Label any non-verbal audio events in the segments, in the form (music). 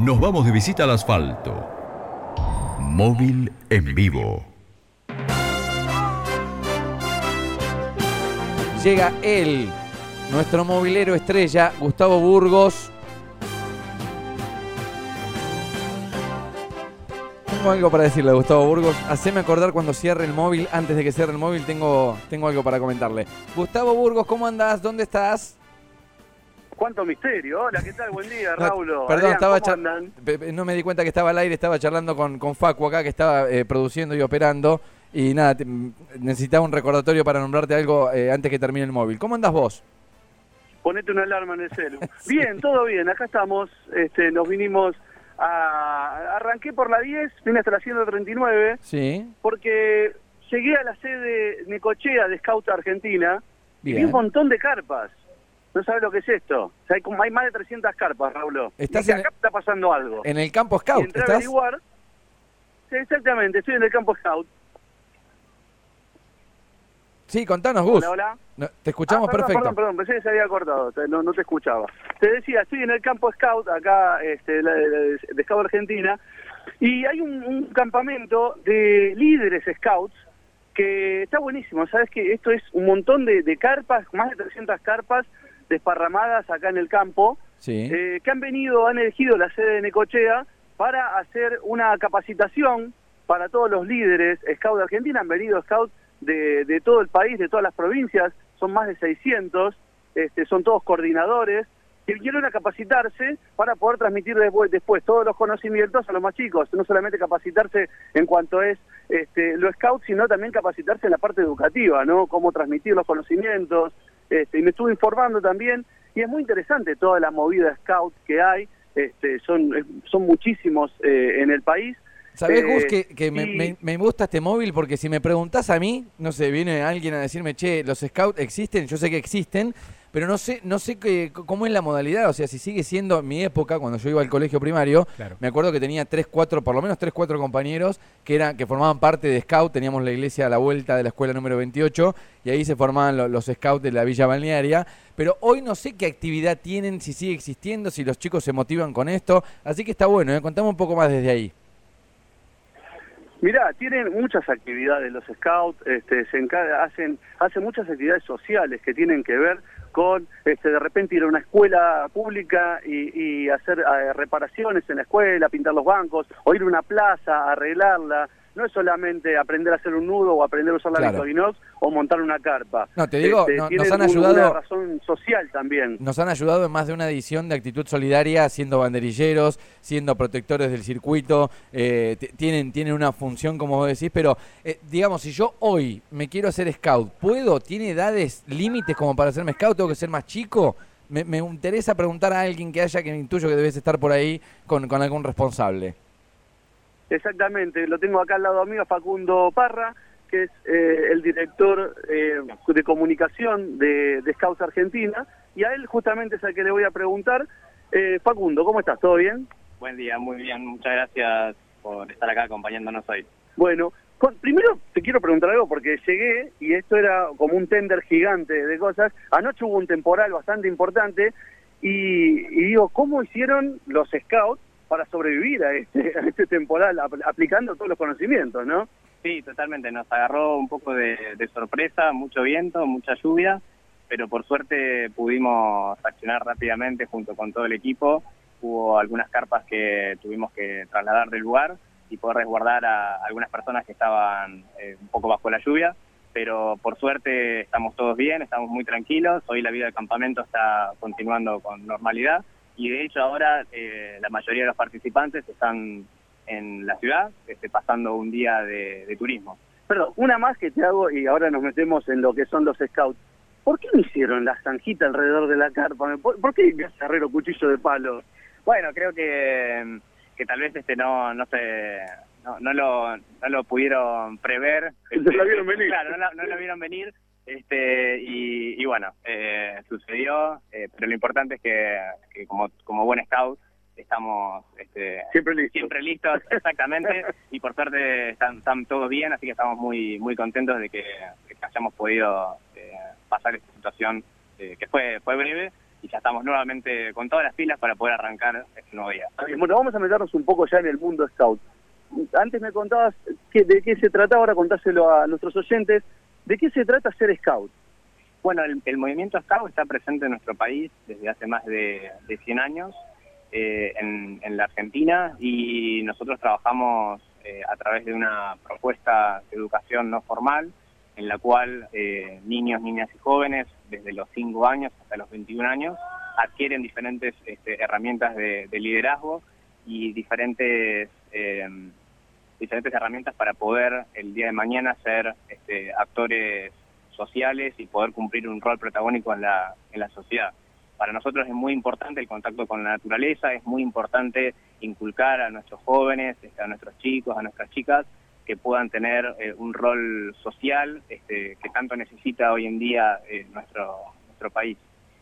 nos vamos de visita al asfalto. Móvil en vivo. Llega él, nuestro movilero estrella, Gustavo Burgos. Tengo algo para decirle a Gustavo Burgos. Haceme acordar cuando cierre el móvil. Antes de que cierre el móvil, tengo, tengo algo para comentarle. Gustavo Burgos, ¿cómo andás? ¿Dónde estás? Cuánto misterio. Hola, ¿qué tal? Buen día, No, Raúl. Perdón, Adrián, estaba ¿cómo char- no me di cuenta que estaba al aire, estaba charlando con, con Facu acá, que estaba eh, produciendo y operando. Y nada, te- m- necesitaba un recordatorio para nombrarte algo eh, antes que termine el móvil. ¿Cómo andás vos? Ponete una alarma en el celu. (laughs) Bien, todo bien. Acá estamos. Este, nos vinimos a... Arranqué por la 10, vine hasta la 139, Sí, porque llegué a la sede Necochea de Scout Argentina y vi bien. un montón de carpas. No sabes lo que es esto. O sea, hay, como, hay más de 300 carpas, Raúl. Estás Y está pasando algo. En el campo y Scout, averiguar. Sí, exactamente, estoy en el campo Scout. Sí, contanos, Gus. Hola, hola. No, te escuchamos Ah, perdón, perfecto. Perdón, perdón, pensé que se había cortado, no, no te escuchaba. Te decía, estoy en el campo Scout, acá este, la- de, de Scout Argentina, y hay un, un campamento de líderes Scouts que está buenísimo. Sabes que esto es un montón de, de carpas, más de 300 carpas desparramadas acá en el campo, Sí. eh, que han venido, han elegido la sede de Necochea para hacer una capacitación para todos los líderes Scout de Argentina. Han venido Scouts de, de todo el país, de todas las provincias, son más de 600, este, son todos coordinadores, que a capacitarse para poder transmitir después, después todos los conocimientos a los más chicos, no solamente capacitarse en cuanto es este, lo scout, sino también capacitarse en la parte educativa, ¿no? Cómo transmitir los conocimientos, este, y me estuve informando también, y es muy interesante toda la movida scout que hay, este, son, son muchísimos eh, en el país. ¿Sabés, Eh, Gus, que, que me, y- me- me gusta este móvil? Porque si me preguntás a mí, no sé, viene alguien a decirme, che, los scouts existen, yo sé que existen, pero no sé no sé qué- cómo es la modalidad, o sea, si sigue siendo en mi época, cuando yo iba al colegio primario, Claro. me acuerdo que tenía tres, cuatro, por lo menos tres, cuatro compañeros que eran que formaban parte de scout, teníamos la iglesia a la vuelta de la escuela número 28 y ahí se formaban lo- los scouts de la villa balnearia, pero hoy no sé qué actividad tienen, si sigue existiendo, si los chicos se motivan con esto, así que está bueno, ¿eh? contame un poco más desde ahí. Mirá, tienen muchas actividades los scouts, este, se encarga- hacen, hacen muchas actividades sociales que tienen que ver con este, de repente ir a una escuela pública y, y hacer eh, reparaciones en la escuela, pintar los bancos, o ir a una plaza, arreglarla. No es solamente aprender a hacer un nudo o aprender a usar la Claro. Victorinox o montar una carpa. No, te digo, no- tienen nos han ayudado- Una razón social también. Nos han ayudado en más de una edición de Actitud Solidaria, siendo banderilleros, siendo protectores del circuito, eh, tienen, tienen una función, como vos decís, pero eh, digamos, si yo hoy me quiero hacer scout, ¿puedo? ¿Tiene edades límites como para hacerme scout? ¿Tengo que ser más chico? Me, me interesa preguntar a alguien que haya, que intuyo que debes estar por ahí con, con algún responsable. Exactamente, lo tengo acá al lado mío, Facundo Parra, que es eh, el director eh, de comunicación de, de Scouts Argentina, y a él justamente es al que le voy a preguntar. Eh, Facundo, ¿cómo estás? ¿Todo bien? Buen día, muy bien. Muchas gracias por estar acá acompañándonos hoy. Bueno, con- primero te quiero preguntar algo porque llegué y esto era como un tender gigante de cosas. Anoche hubo un temporal bastante importante y, y digo, ¿cómo hicieron los Scouts para sobrevivir a este, a este temporal apl- aplicando todos los conocimientos, no? Sí, totalmente. Nos agarró un poco de, de sorpresa, mucho viento, mucha lluvia, pero por suerte pudimos accionar rápidamente junto con todo el equipo. Hubo algunas carpas que tuvimos que trasladar del lugar y poder resguardar a algunas personas que estaban eh, un poco bajo la lluvia, pero por suerte estamos todos bien, estamos muy tranquilos. Hoy la vida del campamento está continuando con normalidad y de hecho ahora eh, la mayoría de los participantes están en la ciudad, este, pasando un día de, de turismo. Perdón, una más que te hago y ahora nos metemos en lo que son los scouts. ¿Por qué no hicieron la zanjita alrededor de la carpa? ¿Por, por qué ese herrero cuchillo de palo? Bueno, creo que, que tal vez este no no se no, no lo no lo pudieron prever. No la vieron venir. Claro, no, la- no lo vieron venir. Este y, y bueno, eh, sucedió, eh, pero lo importante es que, que como como buen scout estamos este, Siempre listo. siempre listos, (laughs) exactamente, y por suerte están, están todos bien, así que estamos muy muy contentos de que, de que hayamos podido eh, pasar esta situación eh, que fue fue breve, y ya estamos nuevamente con todas las pilas para poder arrancar este nuevo día. Bueno, vamos a meternos un poco ya en el mundo scout. Antes me contabas que, de qué se trata, ahora contáselo a nuestros oyentes. ¿De qué se trata ser scout? Bueno, el, movimiento scout está presente en nuestro país desde hace más de, de 100 años eh, en, en, la Argentina y nosotros trabajamos eh, a través de una propuesta de educación no formal en la cual eh, niños, niñas y jóvenes desde los 5 años hasta los 21 años adquieren diferentes este, herramientas de, de, liderazgo y diferentes eh, diferentes herramientas para poder el día de mañana ser este, actores sociales y poder cumplir un rol protagónico en la, en la sociedad. Para nosotros es muy importante el contacto con la naturaleza, es muy importante inculcar a nuestros jóvenes, este, a nuestros chicos, a nuestras chicas, que puedan tener eh, un rol social este, que tanto necesita hoy en día eh, nuestro, nuestro país.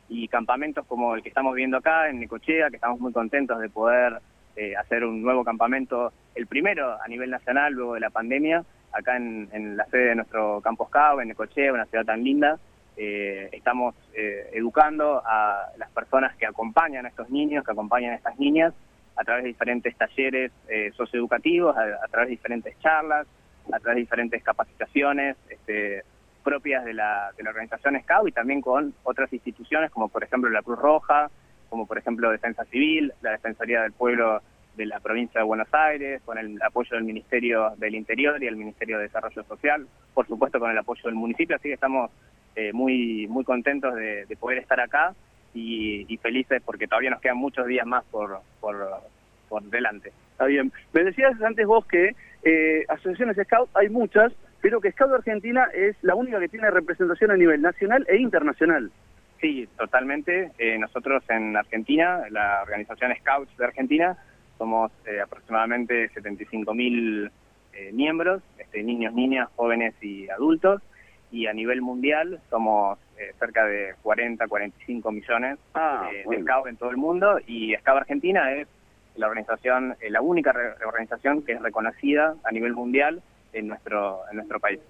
Y campamentos como el que estamos viendo acá en Necochea, que estamos muy contentos de poder eh, hacer un nuevo campamento, el primero a nivel nacional luego de la pandemia, acá en, la sede de nuestro Campos Cabo, en Necochea, una ciudad tan linda. Eh, estamos eh, educando a las personas que acompañan a estos niños, que acompañan a estas niñas, a través de diferentes talleres eh, socioeducativos, a, través de diferentes charlas, a través de diferentes capacitaciones este, propias de la, de la organización SCAU y también con otras instituciones como por ejemplo la Cruz Roja, como por ejemplo Defensa Civil, la Defensoría del Pueblo de la provincia de Buenos Aires, con el apoyo del Ministerio del Interior y el Ministerio de Desarrollo Social, por supuesto con el apoyo del municipio, así que estamos eh, muy muy contentos de, de poder estar acá y, y, felices porque todavía nos quedan muchos días más por, por, por delante. Está bien. Me decías antes vos que eh, asociaciones Scout hay muchas, pero que Scout Argentina es la única que tiene representación a nivel nacional e internacional. Sí, totalmente. Eh, nosotros en Argentina, la organización Scouts de Argentina, somos eh, aproximadamente 75 mil eh, miembros, este, niños, niñas, jóvenes y adultos, y a nivel mundial somos eh, cerca de 40, 45 millones ah, eh, bueno. de Scout en todo el mundo, y Scout Argentina es la organización, eh, la única re organización que es reconocida a nivel mundial en nuestro, en nuestro país.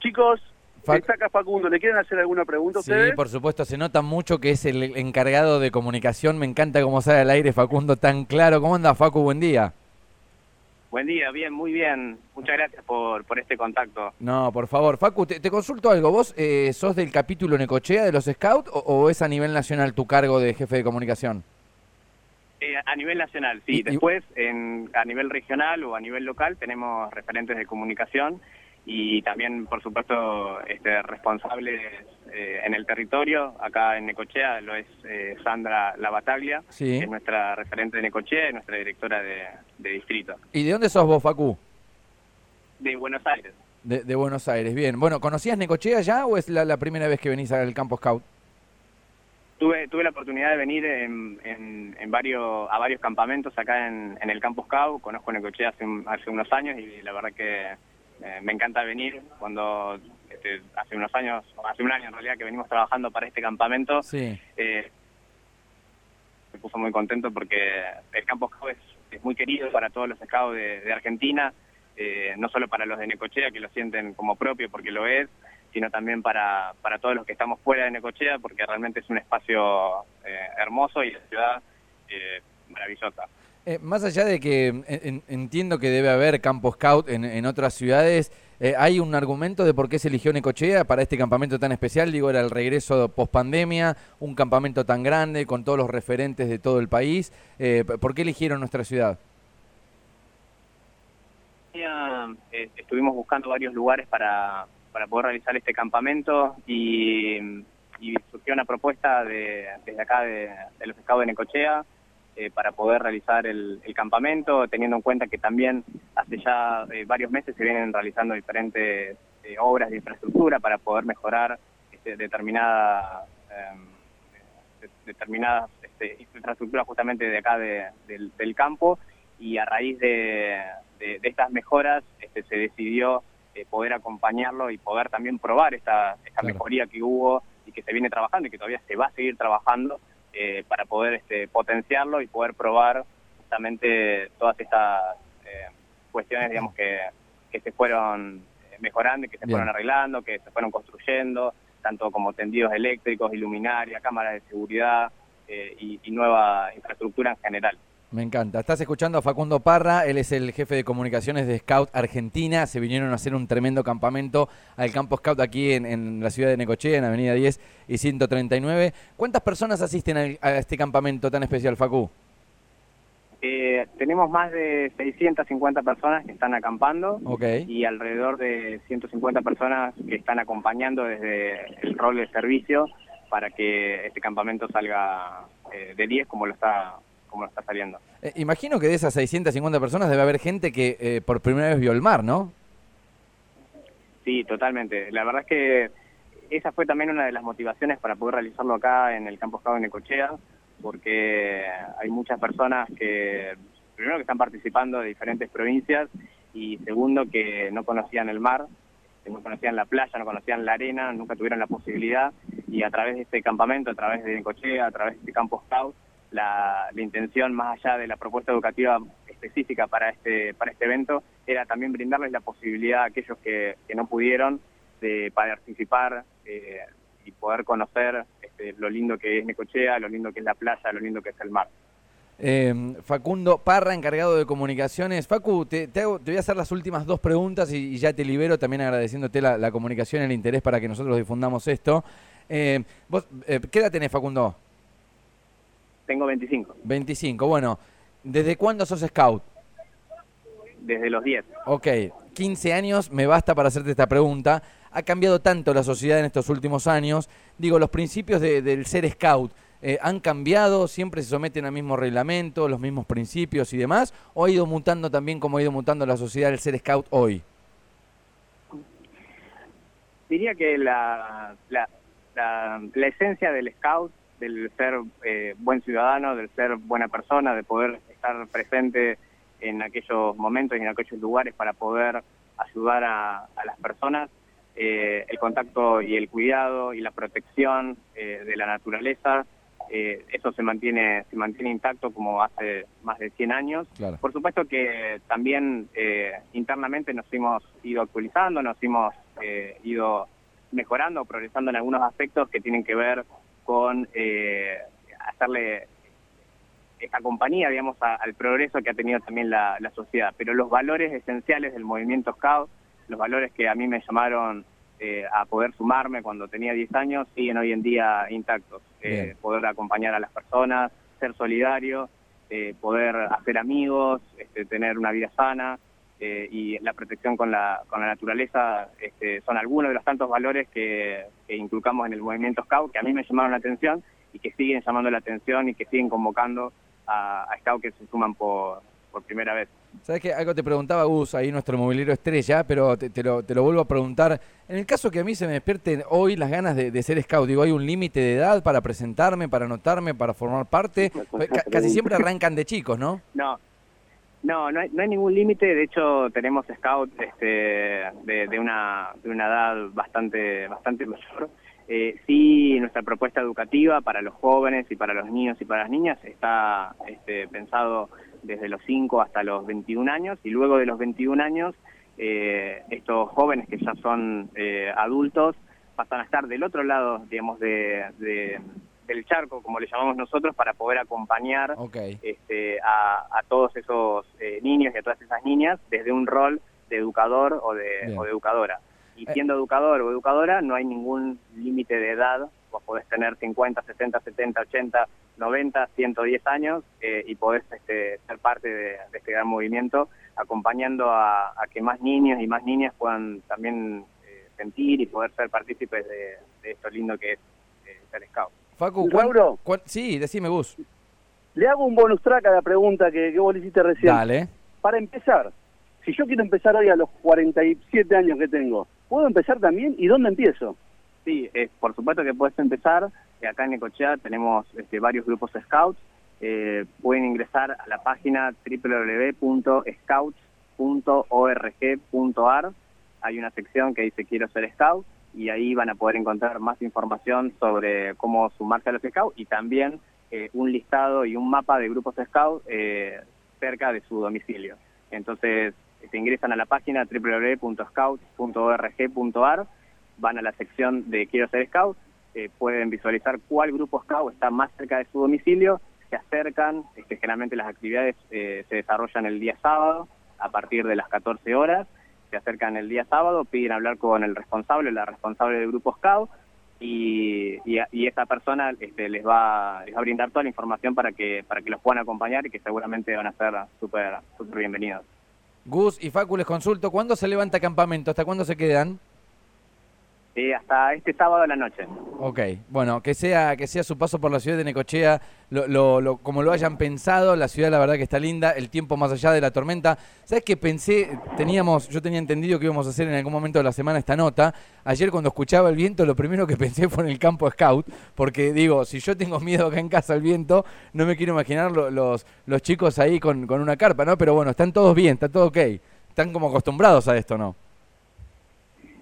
Chicos, Fac- está acá Facundo, ¿le quieren hacer alguna pregunta a Sí, ustedes? por supuesto, se nota mucho que es el encargado de comunicación. Me encanta cómo sale al aire Facundo tan claro. ¿Cómo anda Facu? Buen día. Buen día, bien, muy bien. Muchas gracias por, por este contacto. No, por favor. Facu, te, te consulto algo. ¿Vos eh, sos del capítulo Necochea de los Scouts o, o es a nivel nacional tu cargo de jefe de comunicación? Eh, a nivel nacional, sí. y- Después, en, a nivel regional o a nivel local, tenemos referentes de comunicación y también, por supuesto, este, responsables eh, en el territorio. Acá en Necochea lo es eh, Sandra Labataglia, Sí. que es nuestra referente de Necochea y nuestra directora de, de distrito. ¿Y de dónde sos vos, Facu? De Buenos Aires. De, de Buenos Aires. Bien. Bueno, ¿conocías Necochea ya o es la, la primera vez que venís al campo Scout? Tuve, tuve la oportunidad de venir en, en, en varios, a varios campamentos acá en, en el Campus Cau. Conozco Necochea hace, un- hace unos años y la verdad que eh, me encanta venir. Cuando este, hace unos años, hace un año en realidad, que venimos trabajando para este campamento, Sí. eh, me puso muy contento porque el Campus Cau es, es muy querido para todos los scouts de, de Argentina, eh, no solo para los de Necochea, que lo sienten como propio porque lo es, sino también para, para todos los que estamos fuera de Necochea, porque realmente es un espacio eh, hermoso y la ciudad eh, maravillosa. Eh, más allá de que en- entiendo que debe haber campo scout en, en otras ciudades, eh, ¿hay un argumento de por qué se eligió Necochea para este campamento tan especial? Digo, era el regreso post pandemia, un campamento tan grande con todos los referentes de todo el país. Eh, ¿Por qué eligieron nuestra ciudad? Eh, estuvimos buscando varios lugares para, para poder realizar este campamento y, y surgió una propuesta de, desde acá de, de los scouts de Necochea eh, para poder realizar el, el campamento, teniendo en cuenta que también hace ya eh, varios meses se vienen realizando diferentes eh, obras de infraestructura para poder mejorar este, determinada, eh, de- determinadas este, infraestructuras justamente de acá de- del, del campo y a raíz de, de- de estas mejoras este, se decidió eh, poder acompañarlo y poder también probar esta, esta Claro. mejoría que hubo y que se viene trabajando y que todavía se va a seguir trabajando eh, para poder este, potenciarlo y poder probar justamente todas estas eh, cuestiones, digamos, que, que se fueron eh, mejorando que se Bien. fueron arreglando, que se fueron construyendo tanto como tendidos eléctricos, iluminaria, cámaras de seguridad y, y nueva infraestructura en general. Me encanta. Estás escuchando a Facundo Parra, él es el jefe de comunicaciones de Scout Argentina. Se vinieron a hacer un tremendo campamento al campo Scout aquí en, la ciudad de Necochea, en Avenida 10 y 139. ¿Cuántas personas asisten a, este campamento tan especial, Facu? Eh, tenemos más de 650 personas que están acampando y alrededor de 150 personas que están acompañando desde el rol de servicio para que este campamento salga eh, de 10 como lo está como está saliendo. Eh, imagino que de esas 650 personas debe haber gente que eh, por primera vez vio el mar, ¿no? Sí, totalmente. La verdad es que esa fue también una de las motivaciones para poder realizarlo acá en el Campo Escado de Necochea, porque hay muchas personas que, primero que están participando de diferentes provincias y segundo que no conocían el mar, que no conocían la playa, no conocían la arena, nunca tuvieron la posibilidad y a través de este campamento, a través de Necochea, a través de este Campo Scout, la, intención más allá de la propuesta educativa específica para este para este evento era también brindarles la posibilidad a aquellos que, no pudieron de participar eh, y poder conocer este, lo lindo que es Necochea, lo lindo que es la playa, lo lindo que es el mar. Eh, Facundo Parra, encargado de comunicaciones. Facu, te, te, voy a hacer las últimas dos preguntas y, ya te libero, también agradeciéndote la, la, comunicación el interés para que nosotros difundamos esto. Eh, vos, ¿Qué edad tenés, Facundo? Tengo 25. 25, bueno. ¿Desde cuándo sos scout? Desde los 10. Ok, 15 años, me basta para hacerte esta pregunta. Ha cambiado tanto la sociedad en estos últimos años. Digo, los principios del ser scout, eh, ¿han cambiado? ¿Siempre se someten al mismo reglamento, los mismos principios y demás? ¿O ha ido mutando también como ha ido mutando la sociedad del ser scout hoy? Diría que la, la, la esencia del scout del ser eh, buen ciudadano, del ser buena persona, de poder estar presente en aquellos momentos y en aquellos lugares para poder ayudar a, las personas, eh, el contacto y el cuidado y la protección eh, de la naturaleza, eso se mantiene se mantiene intacto como hace más de 100 años. Por supuesto que también internamente nos hemos ido actualizando, nos hemos ido mejorando, progresando en algunos aspectos que tienen que ver con eh, hacerle esta compañía, digamos, al progreso que ha tenido también la, sociedad. Pero los valores esenciales del movimiento Scout, los valores que a mí me llamaron eh, a poder sumarme cuando tenía 10 años, siguen hoy en día intactos. Eh, poder acompañar a las personas, ser solidario, poder hacer amigos, este, tener una vida sana, eh, y la protección con la, con la naturaleza este, son algunos de los tantos valores que, que, inculcamos en el movimiento Scout que a mí me llamaron la atención y que siguen llamando la atención y que siguen convocando a, a Scout que se suman por, por primera vez. ¿Sabes qué? Algo te preguntaba Gus, ahí nuestro movilero estrella, pero te, lo, te, lo, vuelvo a preguntar. En el caso que a mí se me despierten hoy las ganas de, ser scout, digo, ¿hay un límite de edad para presentarme, para anotarme, para formar parte? casi siempre arrancan de chicos, ¿no? No, no, no hay, ningún límite. De hecho, tenemos scout este, de, una, de una edad bastante, bastante mayor. Eh, sí, nuestra propuesta educativa para los jóvenes y para los niños y para las niñas está este, pensado desde los 5 hasta los 21 años y luego de los 21 años eh, estos jóvenes que ya son eh, adultos pasan a estar del otro lado, digamos, de, del charco, como le llamamos nosotros, para poder acompañar este, a, todos esos eh, niños y a todas esas niñas desde un rol de educador o de, o de educadora. Y eh. siendo educador o educadora no hay ningún límite de edad, vos podés tener 50, 60, 70, 80, 90, 110 años eh, y podés este, ser parte de, este gran movimiento, acompañando a, que más niños y más niñas puedan también sentir y poder ser partícipes de, esto lindo que es ser scout. Facu, sí, decime Gus. Le hago un bonus track a la pregunta que, vos le hiciste recién. Dale. Para empezar, si yo quiero empezar hoy a los 47 años que tengo, ¿puedo empezar también? ¿Y dónde empiezo? Sí, eh, por supuesto que puedes empezar. Acá en Ecochea tenemos este, varios grupos scouts. Eh, pueden ingresar a la página www.scouts.org.ar. Hay una sección que dice quiero ser scout y ahí van a poder encontrar más información sobre cómo sumarse a los scouts y también eh, un listado y un mapa de grupos scouts eh, cerca de su domicilio. Entonces, se ingresan a la página www.scouts.org.ar, van a la sección de Quiero ser Scout, eh, pueden visualizar cuál grupo Scout está más cerca de su domicilio, se acercan, este, generalmente las actividades eh, se desarrollan el día sábado a partir de las 14 horas, se acercan el día sábado, piden hablar con el responsable, la responsable del grupo Scout, y, y, esa persona este, les, va, les va a brindar toda la información para que, para que los puedan acompañar y que seguramente van a ser súper super bienvenidos. Gus y Facu, les consulto, ¿cuándo se levanta campamento? ¿Hasta cuándo se quedan? Sí, hasta este sábado de la noche. Ok, bueno, que sea, que sea su paso por la ciudad de Necochea, lo, lo, como lo hayan pensado, la ciudad la verdad que está linda, el tiempo más allá de la tormenta. ¿Sabes qué pensé? Teníamos, yo tenía entendido que íbamos a hacer en algún momento de la semana esta nota. Ayer cuando escuchaba el viento, lo primero que (laughs) pensé fue en el campo scout, porque digo, si yo tengo miedo acá en casa al viento, no me quiero imaginar los, los chicos ahí con, con una carpa, ¿no? Pero bueno, están todos bien, está todo ok. Están como acostumbrados a esto, ¿no?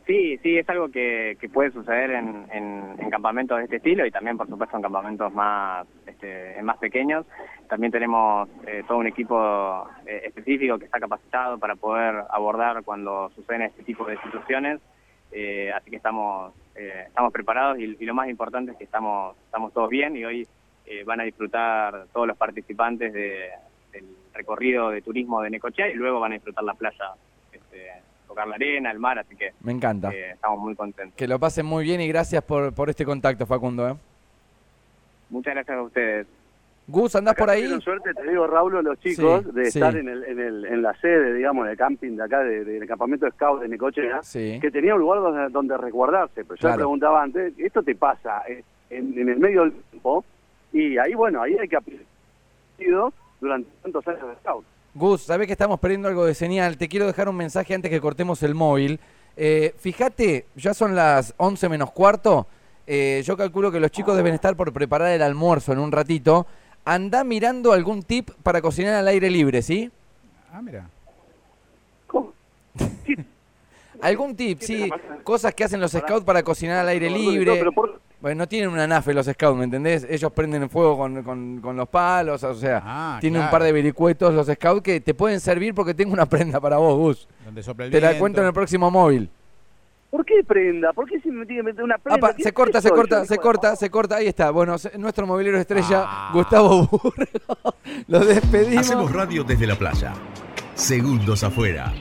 Sí, sí, es algo que, puede suceder en, en, campamentos de este estilo y también, por supuesto, en campamentos más, este, más pequeños. También tenemos eh, todo un equipo eh, específico que está capacitado para poder abordar cuando suceden este tipo de situaciones. Eh, así que estamos, estamos preparados y, lo más importante es que estamos, estamos todos bien y hoy van a disfrutar todos los participantes del recorrido de turismo de Necochea y luego van a disfrutar la playa. Este, tocar la arena, el mar, así que me encanta. Eh, estamos muy contentos. Que lo pasen muy bien y gracias por, por este contacto, Facundo. ¿eh? Muchas gracias a ustedes. Gus, ¿andás por ahí? suerte, te digo, Raúl, los chicos, de estar en, el, en, el, en la sede, digamos, del camping de acá, del campamento de scout de Necochea, que tenía un lugar donde, donde resguardarse. Pero yo preguntaba antes, esto te pasa eh, en, en, el medio del tiempo, y ahí, bueno, ahí hay que aprender durante tantos años de scout. Gus, sabés que estamos perdiendo algo de señal. Te quiero dejar un mensaje antes que cortemos el móvil. Eh, fíjate, ya son las 11 menos cuarto. Eh, yo calculo que los chicos deben estar por preparar el almuerzo en un ratito. Anda mirando algún tip para cocinar al aire libre, ¿sí? Ah, mira. ¿Cómo? (laughs) Algún tip, sí. Cosas que hacen los scouts para cocinar al aire libre. No tienen una nafe los scouts, ¿me entendés? Ellos prenden fuego con, con, los palos, o sea, ah, tienen un par de vericuetos los scouts que te pueden servir porque tengo una (laughs) prenda para vos, Gus. te la cuento en el próximo móvil. ¿Por qué prenda? ¿Por qué si me tiene que meter una prenda? se corta, se corta, se corta, se corta. Ahí está. Bueno, nuestro movilero estrella, ah. Gustavo Burro. (laughs) Lo despedimos. Hacemos radio desde la playa. Segundos afuera.